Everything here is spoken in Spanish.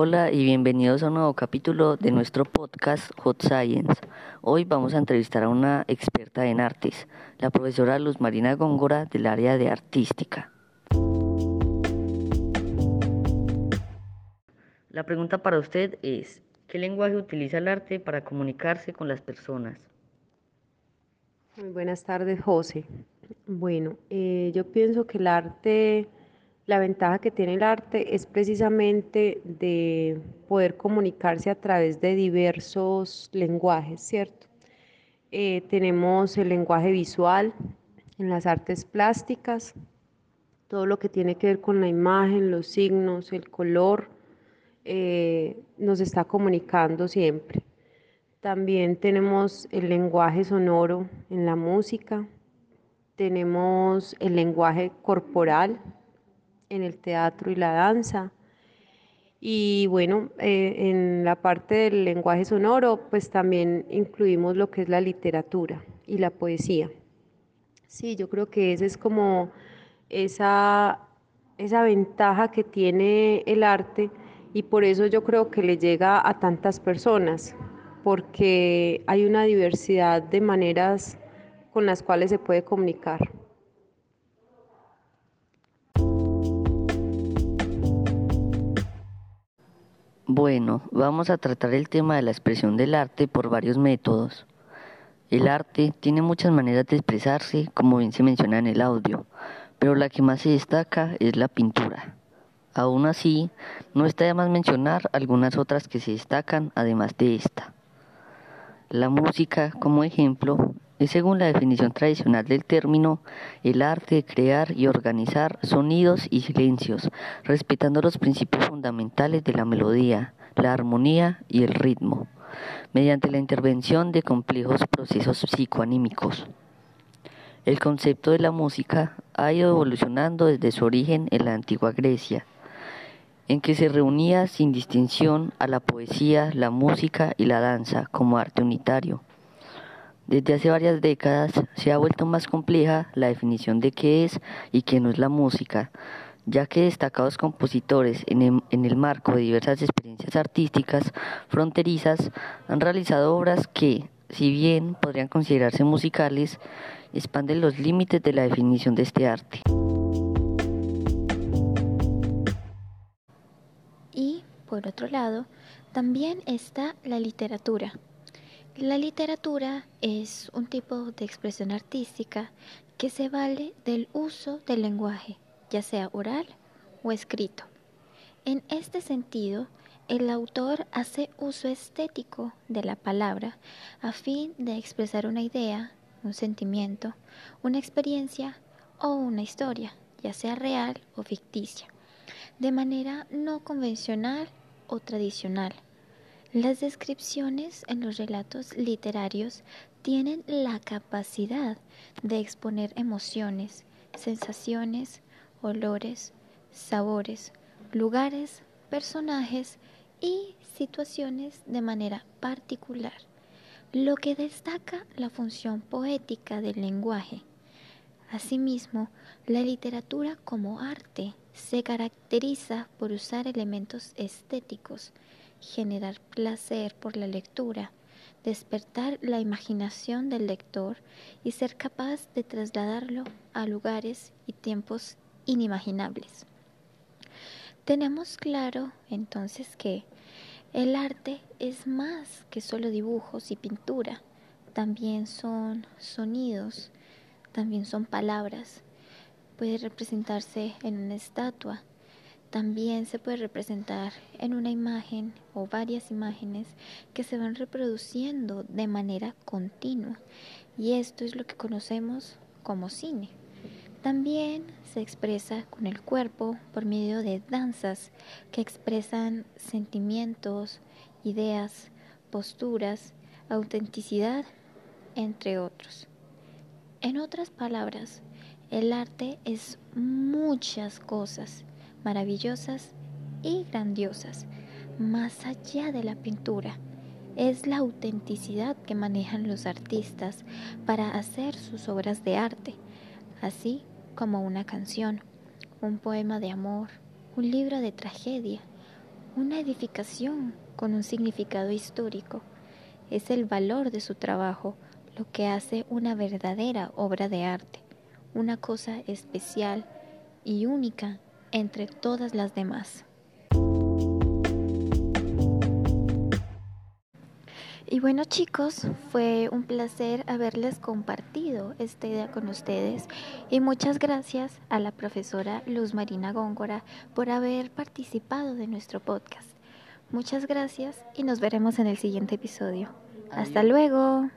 Hola y bienvenidos a un nuevo capítulo de nuestro podcast Hot Science. Hoy vamos a entrevistar a una experta en artes, la profesora Luz Marina Góngora del área de artística. La pregunta para usted es, ¿qué lenguaje utiliza el arte para comunicarse con las personas? Muy buenas tardes, José. Bueno, eh, yo pienso que el arte la ventaja que tiene el arte es precisamente de poder comunicarse a través de diversos lenguajes, ¿cierto? Eh, tenemos el lenguaje visual en las artes plásticas, todo lo que tiene que ver con la imagen, los signos, el color, eh, nos está comunicando siempre. También tenemos el lenguaje sonoro en la música, tenemos el lenguaje corporal en el teatro y la danza. Y bueno, eh, en la parte del lenguaje sonoro, pues también incluimos lo que es la literatura y la poesía. Sí, yo creo que esa es como esa, esa ventaja que tiene el arte y por eso yo creo que le llega a tantas personas, porque hay una diversidad de maneras con las cuales se puede comunicar. Bueno, vamos a tratar el tema de la expresión del arte por varios métodos. El arte tiene muchas maneras de expresarse, como bien se menciona en el audio, pero la que más se destaca es la pintura. Aún así, no está de más mencionar algunas otras que se destacan además de esta. La música, como ejemplo, es según la definición tradicional del término el arte de crear y organizar sonidos y silencios, respetando los principios fundamentales de la melodía, la armonía y el ritmo, mediante la intervención de complejos procesos psicoanímicos. El concepto de la música ha ido evolucionando desde su origen en la antigua Grecia, en que se reunía sin distinción a la poesía, la música y la danza como arte unitario desde hace varias décadas se ha vuelto más compleja la definición de qué es y qué no es la música, ya que destacados compositores en el, marco de diversas experiencias artísticas fronterizas han realizado obras que, si bien podrían considerarse musicales, expanden los límites de la definición de este arte. Y, por otro lado, también está la literatura la literatura es un tipo de expresión artística que se vale del uso del lenguaje, ya sea oral o escrito. En este sentido, el autor hace uso estético de la palabra a fin de expresar una idea, un sentimiento, una experiencia o una historia, ya sea real o ficticia, de manera no convencional o tradicional las descripciones en los relatos literarios tienen la capacidad de exponer emociones, sensaciones, olores, sabores, lugares, personajes y situaciones de manera particular, lo que destaca la función poética del lenguaje. Asimismo, la literatura como arte se caracteriza por usar elementos estéticos, generar placer por la lectura, despertar la imaginación del lector y ser capaz de trasladarlo a lugares y tiempos inimaginables. Tenemos claro entonces que el arte es más que solo dibujos y pintura, también son sonidos, también son palabras, puede representarse en una estatua, también se puede representar en una imagen o varias imágenes que se van reproduciendo de manera continua y esto es lo que conocemos como cine. También se expresa con el cuerpo por medio de danzas que expresan sentimientos, ideas, posturas, autenticidad, entre otros. En otras palabras, el arte es muchas cosas maravillosas y grandiosas, más allá de la pintura. Es la autenticidad que manejan los artistas para hacer sus obras de arte, así como una canción, un poema de amor, un libro de tragedia, una edificación con un significado histórico. Es el valor de su trabajo lo que hace una verdadera obra de arte, una cosa especial y única entre todas las demás. Y bueno chicos, fue un placer haberles compartido esta idea con ustedes y muchas gracias a la profesora Luz Marina Góngora por haber participado de nuestro podcast. Muchas gracias y nos veremos en el siguiente episodio. Hasta luego.